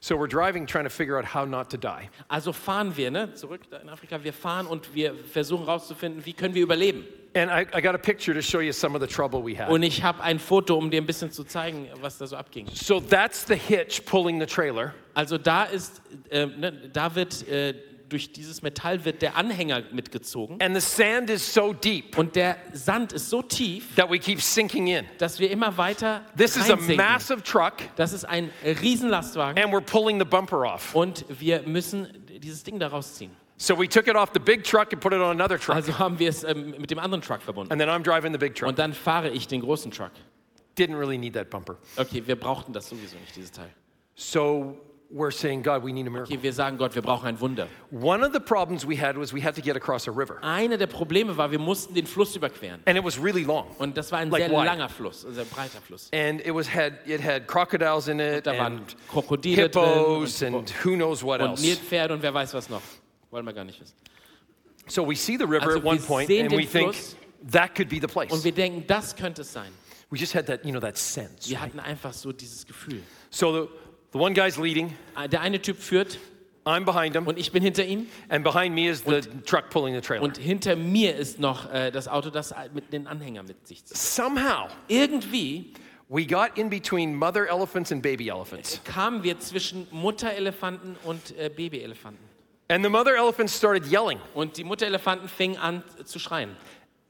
So we're driving trying to figure out how not to die. Also fahren wir, ne, zurück in Afrika, wir fahren und wir versuchen herauszufinden, wie können wir überleben. And I, I got a picture to show you some of the trouble we had. Und ich habe ein Foto, um dir ein bisschen zu zeigen, was da so abging. So that's the hitch pulling the trailer. Also da ist, äh, ne, da wird äh, durch dieses Metall wird der Anhänger mitgezogen And the sand is so deep und der Sand ist so tief, that we keep sinking in. dass wir immer weiter This is a massive truck, Das ist ein Riesenlastwagen and we're pulling the bumper off. und wir müssen dieses Ding da rausziehen. So we took it off the big truck and put it on another truck. Also haben wir es ähm, mit dem anderen Truck verbunden. And then I'm driving the big truck. Und dann fahre ich den großen Truck. Didn't really need that bumper. Okay, wir brauchten das sowieso nicht, dieses Teil. So we're saying, God, we need a miracle. Okay, wir sagen Gott, wir brauchen ein Wunder. One of the problems we had was we had to get across a river, Eine der Probleme war, wir mussten den Fluss überqueren. and it was really long. Und das war ein Like sehr wide. langer Fluss, ein sehr breiter Fluss. And it was had it had crocodiles in it Da waren and Krokodile hippos drin and who knows what und else. Nilpferde und wer weiß was noch. Wollen wir gar nicht wissen. So we see the river Also at one point, sehen and den we think Fluss. that could be the place. Und wir denken, das könnte es sein. We just had that, you know, that sense. Wir hatten einfach so dieses Gefühl. So the, the one guy's leading, Der eine Typ führt I'm behind him, und ich bin hinter ihm. and behind me is the truck pulling the trailer. Und hinter mir ist noch äh, das Auto, das mit den Anhänger mit sich zieht. Somehow Irgendwie we got in between mother elephants and baby elephants. kamen wir zwischen Mutterelefanten und äh, Babyelefanten. And the mother elephants started yelling. Und die Mutterelefanten fingen an zu schreien.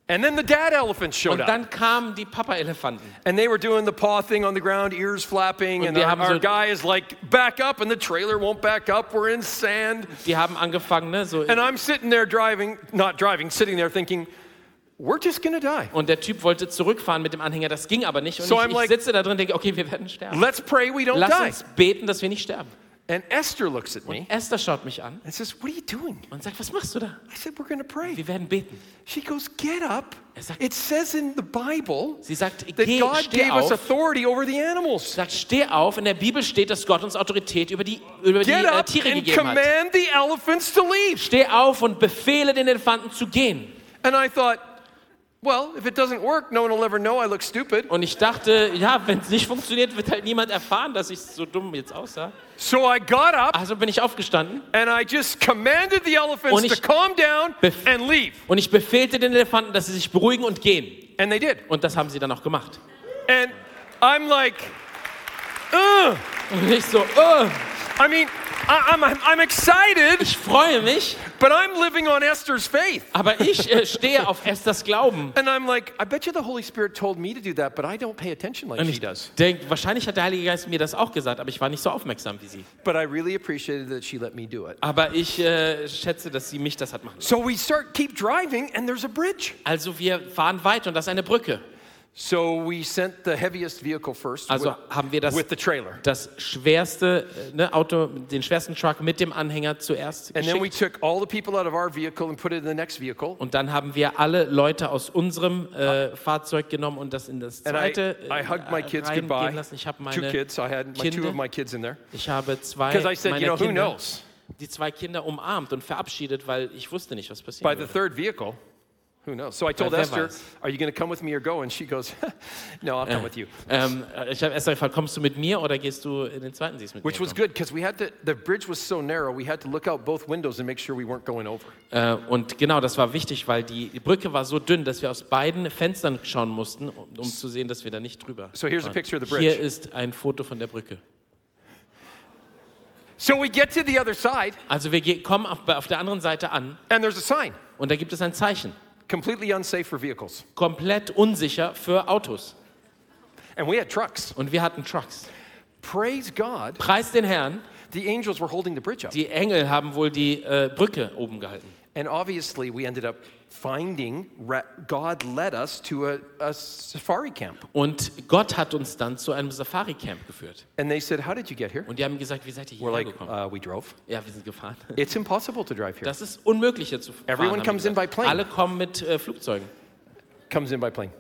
And then the dad elephants showed Und up. dann kamen die Papa-Elefanten. And they were doing the paw thing on the ground, ears flapping. Und And wir our, haben our so- guy is like, back up. And the trailer won't back up. We're in sand. Die haben angefangen, ne, so And I'm sitting there driving, not driving, sitting there thinking, we're just to die. Und der Typ wollte zurückfahren mit dem Anhänger, das ging aber nicht. Und So ich, I'm ich like- sitze da drin und denke, okay, wir werden sterben. Let's pray we don't Lass die. uns beten, dass wir nicht sterben. And Esther looks at me Esther schaut mich an and says, What are you doing? und sagt, was machst du da? I said, We're going to pray. Wir werden beten. She goes, Get up. Er sagt- It says in the Bible Sie sagt, that geh, God steh gave us auf. authority over the animals. Sagt, steh auf. In der Bibel steht, dass Gott uns Autorität über die, über die Get äh, up Tiere and gegeben hat. command the elephants to leave. Steh auf und befehle den Elefanten zu gehen. And I thought, well, if it doesn't work, no one will ever know I look stupid. Und ich dachte, ja, wenn es nicht funktioniert, wird halt niemand erfahren, dass ich so dumm jetzt aussah. So I got up Also bin ich aufgestanden and I just commanded the elephants Und to calm down and leave. und ich befehlte den Elefanten, dass sie sich beruhigen und gehen. And they did. Und das haben sie dann auch gemacht. And I'm like, ugh. Und ich so, oh, I mean, I, I'm, I'm excited, ich freue mich, but I'm living on Esther's faith. aber ich äh, stehe auf Esthers Glauben. And I'm like, I bet you the Holy Spirit told me to do that, but I don't pay attention like Und she ich does. denke, wahrscheinlich hat der Heilige Geist mir das auch gesagt, aber ich war nicht so aufmerksam wie sie. But I really appreciated that she let me do it. Aber ich äh, schätze, dass sie mich das hat machen lassen. So we start, keep driving, and there's a bridge. Also wir fahren weiter und das ist eine Brücke. So we sent the heaviest vehicle first Also with, haben wir das, with the trailer. das schwerste äh, ne, Auto, den schwersten Truck mit dem Anhänger zuerst And then we geschickt. took all the people out of our vehicle and put it in the next vehicle. Und dann haben wir alle Leute aus unserem äh, Fahrzeug genommen und das in das And I, zweite I hugged my äh, kids goodbye. lassen. Ich habe Two meine kids. I had my, two Kinder- of my kids in there. Ich habe zwei said, you meiner know, who Kinder, die zwei Kinder umarmt und verabschiedet, weil ich wusste nicht, was By passiert. the third vehicle, who knows? So I told wer Esther, are you going to come with me or go? And she goes, <laughs> no, I'll come with you. Ähm, äh, ich habe erst gefragt, kommst du mit mir oder gehst du in den zweiten Sieg mit Which mir? was good because we had to, the bridge was so narrow, we had to look out both windows and make sure we weren't going over. Äh, und genau, das war wichtig, weil die, die Brücke war so dünn, dass wir aus beiden Fenstern schauen mussten, um, um zu sehen, dass wir da nicht drüber. So here's a fahren. picture of the Hier bridge. ist ein Foto von der Brücke. So we get to the other side Also wir kommen auf, auf der anderen Seite an and there's a sign und da gibt es ein Zeichen. Completely unsafe for vehicles. Komplett unsicher für Autos. And we had trucks. Und wir hatten Trucks. Praise God, Preis den Herrn, the angels were holding the bridge up. die Engel haben wohl die äh, Brücke oben gehalten. And obviously, we ended up finding, God led us to a, a safari camp. Und Gott hat uns dann zu einem Safari-Camp geführt. And they said, How did you get here? Und die haben gesagt, wie seid ihr hierher like, gekommen? uh, We drove. ja, wir sind gefahren. <laughs> It's impossible to drive here. Das ist unmöglich hier zu fahren. Everyone comes in by plane. Alle kommen mit äh, Flugzeugen. Comes in by plane.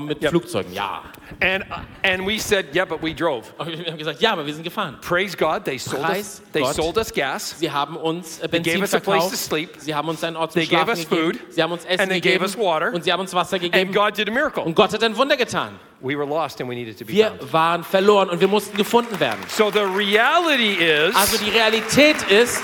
Mit Yep. Flugzeugen, ja. And, uh, and we said, Yeah, but we drove. Und wir haben gesagt, ja, aber wir sind gefahren. Praise God, they sold Preis us, they Gott. sold us gas. Sie haben uns äh, gave Benzin us a place verkauft. to sleep. Sie haben uns einen Ort zum They gave Schlafen us gegeben. food. Sie haben uns Essen And they gegeben. gave us water. Und sie haben uns Wasser And gegeben. God did a miracle. Und Gott hat ein Wunder getan. We were lost and we needed to be Wir found. waren verloren und wir mussten gefunden werden. So the reality is, Also die Realität ist,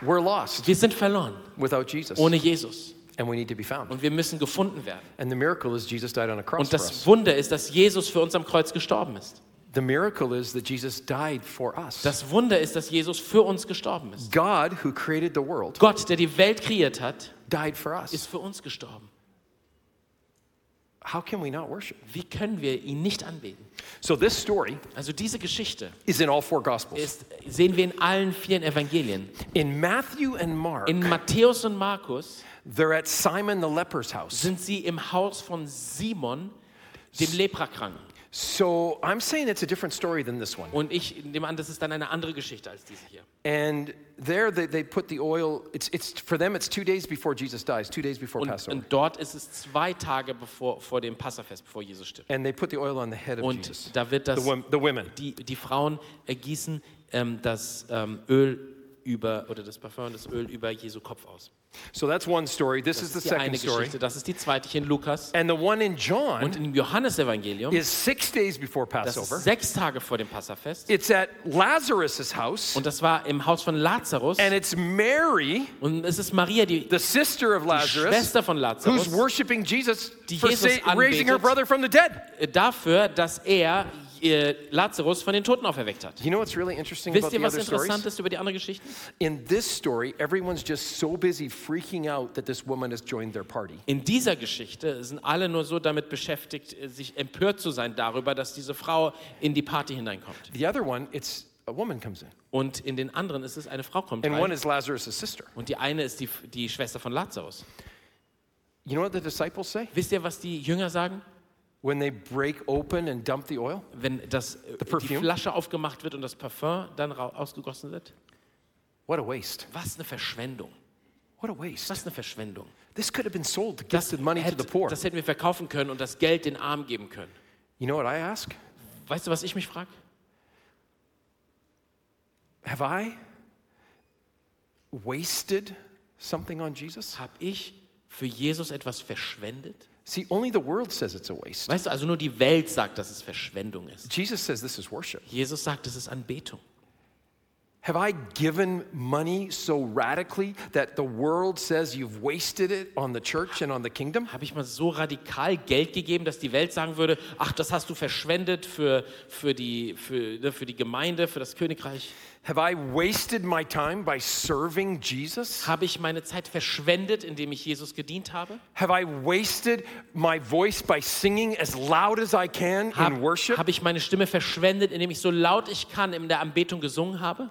we're lost wir sind verloren without Jesus. ohne Jesus. And we need to be found. Und wir müssen gefunden werden. And the miracle is Jesus died on a cross Und das. Wunder ist, dass Jesus für uns am Kreuz gestorben ist. The miracle is that Jesus died for us. Das Wunder ist, dass Jesus für uns gestorben ist. God, who created the world, Gott, der die Welt kreiert hat, died for us. ist für uns gestorben. How can we not worship? Wie können wir ihn nicht anbeten? So this story Also diese Geschichte is in all four gospels. ist, sehen wir in allen vier Evangelien. In Matthew and Mark, In Matthäus und Markus they're at Simon the leper's house. sind sie im Haus von Simon, dem Leprakranken. So I'm saying it's a different story than this one. Und ich nehme an, das ist dann eine andere Geschichte als diese hier. And there they, they put the oil, it's, it's, for them it's two days before Jesus dies, two days before Und, Passover. und dort ist es zwei Tage bevor, vor dem Passafest, bevor Jesus stirbt. And they put the oil on the head of Und Jesus. da wird das, The, wom- the women. die, die Frauen ergießen ähm, das ähm, Öl über, oder das Parfum, das Öl über Jesu Kopf aus. So that's one story. This Das is the die second story. Geschichte. Das ist die zweite hier in Lukas. And the one in Und John im Johannesevangelium, is six days before Passover. sechs Tage vor dem Passafest. It's at Lazarus' house. Und das war im Haus von Lazarus. And it's Mary, Und es ist Maria, die, the sister of die Lazarus, Schwester von who's Lazarus, worshiping Jesus Die for Jesus sa- raising her brother from the dead. dafür, dass er Lazarus von den Toten auferweckt hat. You know what's really interesting Wisst ihr, the was interessant ist über die anderen Geschichten? In this story, everyone's just so busy freaking out that this woman has joined their party. In dieser Geschichte sind alle nur so damit beschäftigt, äh, sich empört zu sein darüber, dass diese Frau in die Party hineinkommt. The other one, it's a woman comes in. Und in den anderen ist es eine Frau kommt And one rein. is Lazarus' sister. Und die eine ist die, die Schwester von Lazarus. You know what the disciples say Wisst ihr, was die Jünger sagen? When they break open and dump the oil? Wenn das, die? Flasche aufgemacht wird und das Parfum dann ausgegossen wird? What a waste. Was eine Verschwendung. What a waste. Was eine Verschwendung. This could have been sold to give the money to hätte, the poor. das hätten wir verkaufen können und das Geld den Armen geben können. You know what I ask? Weißt du, was ich mich frage? Have I wasted something on Jesus? Habe ich für Jesus etwas verschwendet? See, only the world says it's a waste. Weißt du, also nur die Welt sagt, dass es Verschwendung ist. Jesus says this is worship. Jesus sagt, es ist Anbetung. Have I given money so radically that the world says you've wasted it on the church and on the kingdom? Habe ich mal so radikal Geld gegeben, dass die Welt sagen würde, ach, das hast du verschwendet für, für, die, für, ne, für die Gemeinde, für das Königreich? Have I wasted my time by serving Jesus? Habe ich meine Zeit verschwendet, indem ich Jesus gedient habe? Have I wasted my voice by singing as loud as I can in Habe worship? hab ich meine Stimme verschwendet, indem ich so laut ich kann in der Anbetung gesungen habe?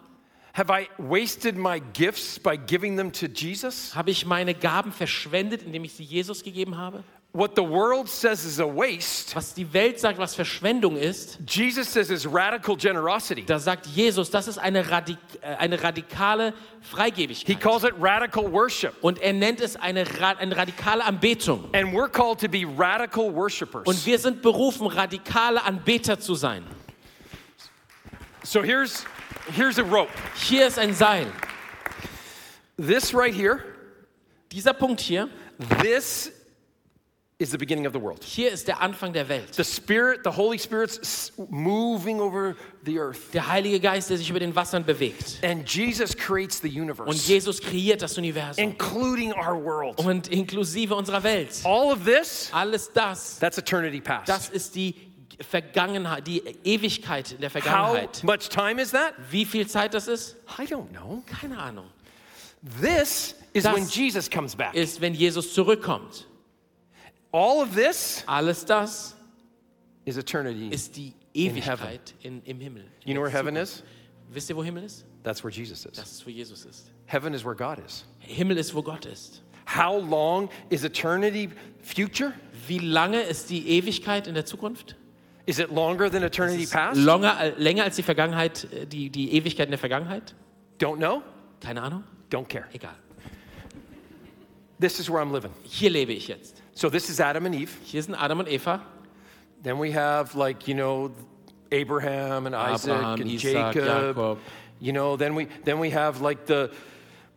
Have I wasted my gifts by giving them to Jesus? Habe ich meine Gaben verschwendet, indem ich sie Jesus gegeben habe? What the world says is a waste, Was die Welt sagt, was Verschwendung ist, Jesus says is radical generosity. da sagt Jesus, das ist eine, Radik äh, eine radikale He Freigebigkeit. calls it radical worship. Und er nennt es eine, eine radikale Anbetung. And we're called to be radical worshipers. Und wir sind berufen, radikale Anbeter zu sein. So here's here's a rope. Hier ist ein Seil. This right here, Dieser Punkt hier, this is the beginning of the world. hier ist der Anfang der Welt. The Spirit, the Holy Spirit's moving over the earth. Der Heilige Geist, der sich über den Wassern bewegt. And Jesus creates the Und universe, Jesus kreiert das Universum. including our world. Und inklusive unserer Welt. All of this, Alles das, that's eternity past. das ist die Vergangenheit, die Ewigkeit in der How Vergangenheit. much time is that? Wie viel Zeit das ist? I don't know. Keine Ahnung. This is Das when Jesus comes back. Ist, wenn Jesus zurückkommt. All of this Alles das is eternity. ist die Ewigkeit in, im Himmel. You know where heaven is? Wisst ihr, wo Himmel ist? That's where Jesus is. Das ist, wo Jesus ist. Heaven is where God is. Himmel ist, wo Gott ist. How long is eternity future? Wie lange ist die Ewigkeit in der Zukunft? Is it longer than eternity past? Longer, äh, länger als die Vergangenheit, äh, die, die Ewigkeit in der Vergangenheit? Don't know? Keine Ahnung? Don't care. Egal. This is where I'm living. Hier lebe ich jetzt. So this is Adam and Eve. Hier sind Adam und Eva. Then we have like, you know, Abraham and Isaac Abraham, and Isaac, Jacob. Jakob. You know, then we then we have like the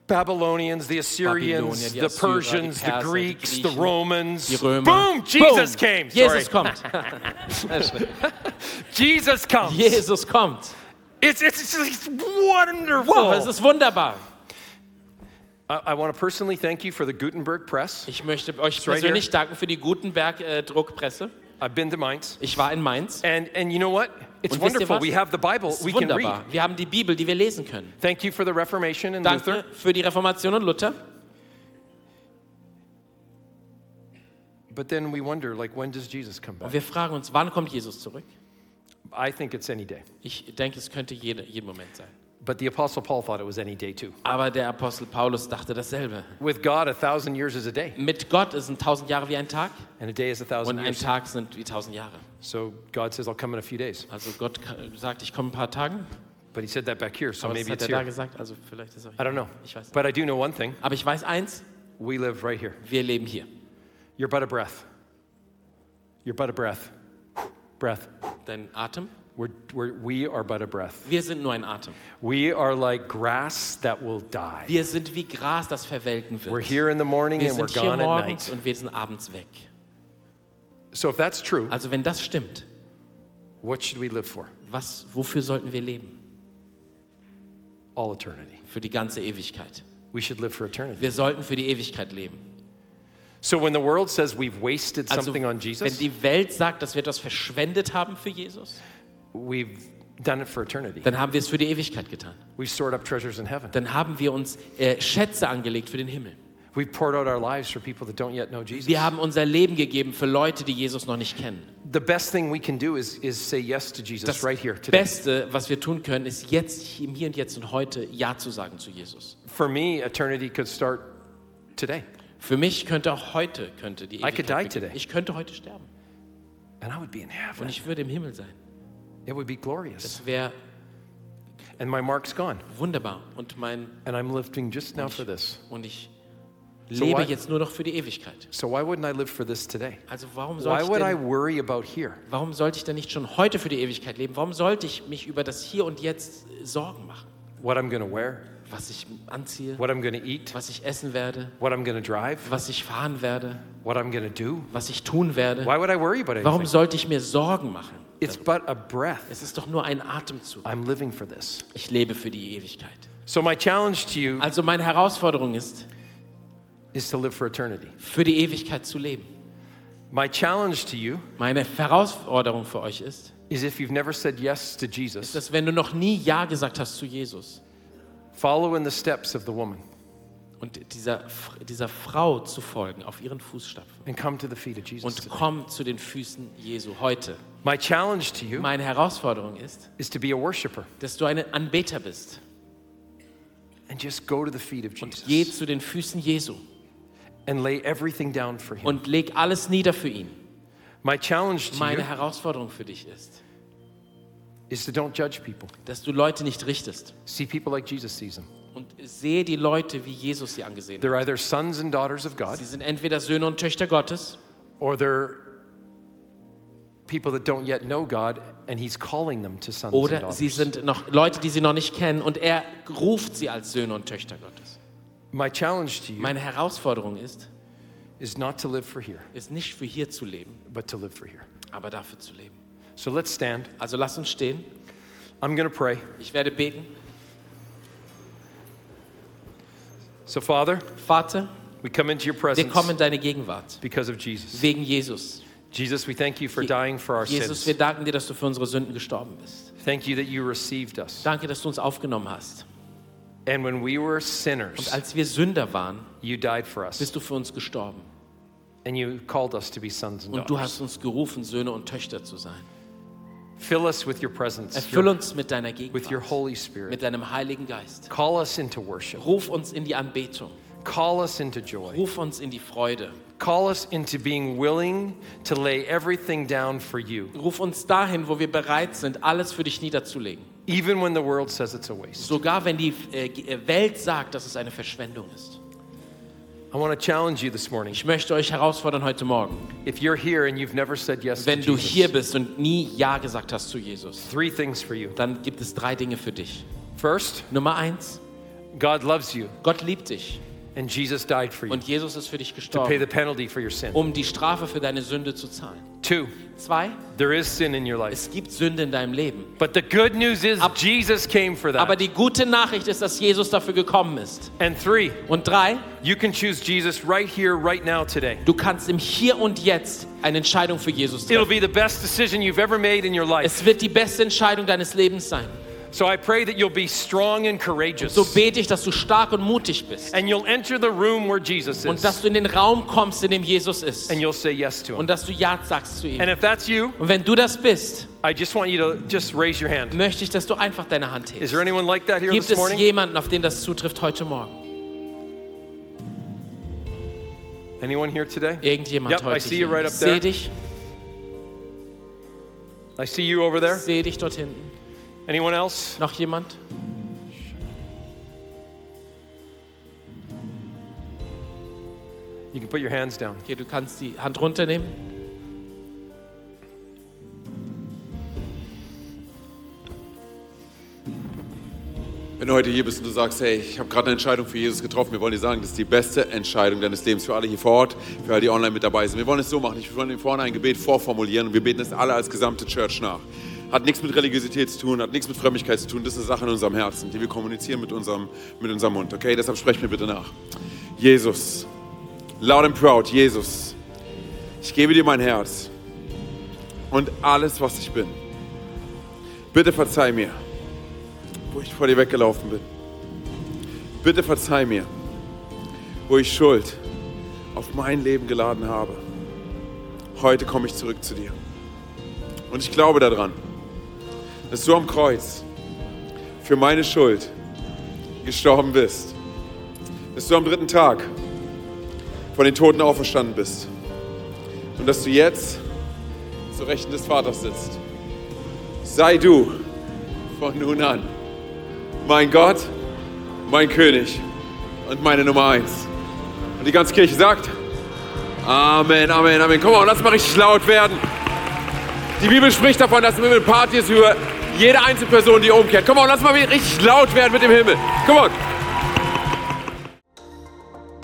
Babylonians, the Assyrians, the Persians, the Greeks, the Romans. Boom! Jesus came. Jesus kommt. <laughs> <laughs> Jesus comes. Jesus kommt. It's, it's, it's wonderful. Wow, es ist wunderbar. I, I want to personally thank you for the Gutenberg Press. Ich möchte euch right persönlich here. danken für die Gutenberg-Druckpresse. Äh, I've been to Mainz. Ich war in Mainz. And, and you know what? It's Und wonderful. We have the Bible we can read. Wir haben die Bibel, die wir lesen können. Thank you for the Reformation and Luther. Danke für die Reformation und Luther. But then we wonder, like, when does Jesus come Und back? wir fragen uns, wann kommt Jesus zurück? I think it's any day. Ich denke, es könnte jede, jeden Moment sein. But the Apostle Paul thought it was any day too. Aber der Apostel Paulus dachte dasselbe. With God, a thousand years is a day, Mit Gott sind tausend Jahre wie ein Tag and a day is a und thousand ein years. Tag sind wie tausend Jahre. So God says, I'll come in a few days. Also Gott sagt, ich komme ein paar Tagen. But he said that back here, so Aber maybe it's er here. gesagt. Also vielleicht ist er I don't know. Ich weiß nicht. But I do know one thing Aber ich weiß eins, we live right here. wir leben hier. You're but a breath. You're but a breath. Breath. Dein Atem, We're, we're, we are but a breath. wir sind nur ein Atem. We are like grass that will die. Wir sind wie Gras, das verwelken We're wird. here in the morning Wir and we're sind hier gone at morgens night. und wir sind abends weg. So if that's true, Also wenn das stimmt, what should we live for? was, wofür sollten wir leben? All eternity. Für die ganze Ewigkeit. We should live for eternity. Wir sollten für die Ewigkeit leben. So when the world says we've wasted Also something on wenn Jesus, die Welt sagt, dass wir etwas verschwendet haben für Jesus, we've done it for eternity. dann haben wir es für die Ewigkeit getan. We've stored up treasures in heaven. Dann haben wir uns äh, Schätze angelegt für den Himmel. We've poured out our lives for people that don't yet know Jesus. Wir haben unser Leben gegeben für Leute, die Jesus noch nicht kennen. The best thing we can do is, is say yes to Jesus Das right here today. Beste, was wir tun können, ist jetzt, im Hier und Jetzt und heute Ja zu sagen zu Jesus. For me, eternity could start today. Für mich könnte auch heute könnte die I could Ewigkeit die beginnen. today. Ich könnte heute sterben And I would be in und heaven. ich würde im Himmel sein. It would be glorious. Das wäre And my mark's gone. wunderbar und mein And I'm living just now for this. und ich So lebe why- jetzt nur noch für die Ewigkeit. So why wouldn't I live for this today? Also warum Why sollte ich would I denn, worry about here? warum sollte ich denn nicht schon heute für die Ewigkeit leben? Warum sollte ich mich über das Hier und Jetzt Sorgen machen? What I'm to wear, Was ich anziehe, what I'm to eat, was ich essen werde, what I'm to drive, was ich fahren werde, what I'm to do. was ich tun werde. Why would I worry about Warum anything? sollte ich mir Sorgen machen? It's but a breath. Es ist doch nur ein Atemzug. I'm living for this. Ich lebe für die Ewigkeit. So my challenge to you Also meine Herausforderung ist, is to live for eternity. für die Ewigkeit zu leben. My challenge to you Meine Herausforderung für euch ist, is if you've never said yes to Jesus, dass wenn du noch nie Ja gesagt hast zu Jesus follow in the steps of the woman und dieser, dieser Frau zu folgen, auf ihren Fußstapfen and come to the feet of Jesus. und komm zu den Füßen Jesu heute. My challenge to you Meine Herausforderung ist, is to be a worshiper dass du ein Anbeter bist and just go to the feet of und geh Jesus zu den Füßen Jesu and lay everything down for him. und leg alles nieder für ihn. My challenge to Meine you Herausforderung für dich ist, is to don't judge people. dass du Leute nicht richtest See people like Jesus sees them. und sehe die Leute, wie Jesus sie angesehen hat. They're either sons and daughters of God Sie sind entweder Söhne und Töchter Gottes or they're people that don't yet know God and he's calling them to sons and oder daughters. sie sind noch Leute, die sie noch nicht kennen und er ruft sie als Söhne und Töchter Gottes. My challenge to you Meine Herausforderung ist, is not to live for here, ist nicht für hier zu leben, but to live for here. aber dafür zu leben. So let's stand. Also lass uns stehen. I'm going to pray. Ich werde beten. So, Father, Vater, we come into your wir presence kommen in deine Gegenwart because of Jesus. wegen Jesus. Jesus, we thank you for Je- dying for our Jesus, wir sins. danken dir, dass du für unsere Sünden gestorben bist. Thank you that you received us. Danke, dass du uns aufgenommen hast. And when we were Und sinners, als wir Sünder waren, you died for us. bist du für uns gestorben. And you called us to be sons and Und du hast uns gerufen, Söhne und Töchter zu sein. Fill us with your presence, Erfüll uns mit deiner with your Gegenwart, Holy Spirit. mit deinem Heiligen Geist. Call us into worship. Ruf uns in die Anbetung. Call us into joy. Ruf uns in die Freude. Call us into being willing to lay everything down for you, Ruf uns dahin, wo wir bereit sind, alles für dich niederzulegen. Even when the world says it's a waste. Sogar wenn die äh, äh, Welt sagt, dass es eine Verschwendung ist. I want to challenge you this morning. Ich möchte euch herausfordern heute Morgen, If you're here and you've never said yes to wenn du hier Jesus, bist und nie Ja gesagt hast zu Jesus, three things for you. dann gibt es drei Dinge für dich. First, Nummer eins, God loves you, Gott liebt dich and Jesus died for you und Jesus ist für dich to pay gestorben, the penalty for your sin. um die Strafe für deine Sünde zu zahlen. Two, Zwei, there is sin in your life. es gibt Sünde in deinem Leben. But the good news is Ab- Jesus came for Aber that. die gute Nachricht ist, dass Jesus dafür gekommen ist. And three, Und drei, you can choose Jesus right here, right now, today. du kannst im Hier und Jetzt eine Entscheidung für Jesus It'll treffen. be the best decision you've ever made in your life. Es wird die beste Entscheidung deines Lebens sein. So I pray that you'll be strong and courageous. So bete ich, dass du stark und mutig bist And you'll enter the room where Jesus und dass is. du in den Raum kommst, in dem Jesus ist And you'll say yes to him. und dass du Ja sagst zu ihm. And if that's you, Und wenn du das bist, I just want you to just raise your hand. möchte ich, dass du einfach deine Hand Is hebst. there anyone like that here Gibt this es morning? jemanden, auf den das zutrifft heute Morgen? Anyone here today? Irgendjemand Yep, I heute see you right Ich up sehe there. dich, I see you over ich there. sehe dich dort hinten. Anyone else? Noch jemand? You can put your hands down. Okay, du kannst die Hand runternehmen. Wenn du heute hier bist und du sagst, hey, ich habe gerade eine Entscheidung für Jesus getroffen, wir wollen dir sagen, das ist die beste Entscheidung deines Lebens für alle hier vor Ort, für alle, die online mit dabei sind. Wir wollen es so machen, ich wollen hier vorne ein Gebet vorformulieren und wir beten es alle als gesamte Church nach. Hat nichts mit Religiosität zu tun, hat nichts mit Frömmigkeit zu tun, das ist eine Sache in unserem Herzen, die wir kommunizieren mit unserem, mit unserem Mund, okay? Deshalb sprech mir bitte nach. Jesus, loud and proud, Jesus, ich gebe dir mein Herz und alles, was ich bin. Bitte verzeih mir wo ich vor dir weggelaufen bin. Bitte verzeih mir, wo ich Schuld auf mein Leben geladen habe. Heute komme ich zurück zu dir. Und ich glaube daran, dass du am Kreuz für meine Schuld gestorben bist. Dass du am dritten Tag von den Toten auferstanden bist. Und dass du jetzt zur Rechten des Vaters sitzt. Sei du von nun an mein Gott, mein König und meine Nummer eins. Und die ganze Kirche sagt, Amen, Amen, Amen. Komm mal, lass mal richtig laut werden. Die Bibel spricht davon, dass im Himmel Party ist über jede einzelne Person, die umkehrt. Komm mal, lass mal richtig laut werden mit dem Himmel. Komm on.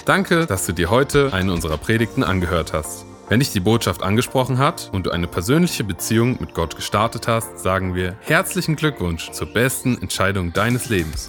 Danke, dass du dir heute eine unserer Predigten angehört hast. Wenn dich die Botschaft angesprochen hat und du eine persönliche Beziehung mit Gott gestartet hast, sagen wir herzlichen Glückwunsch zur besten Entscheidung deines Lebens.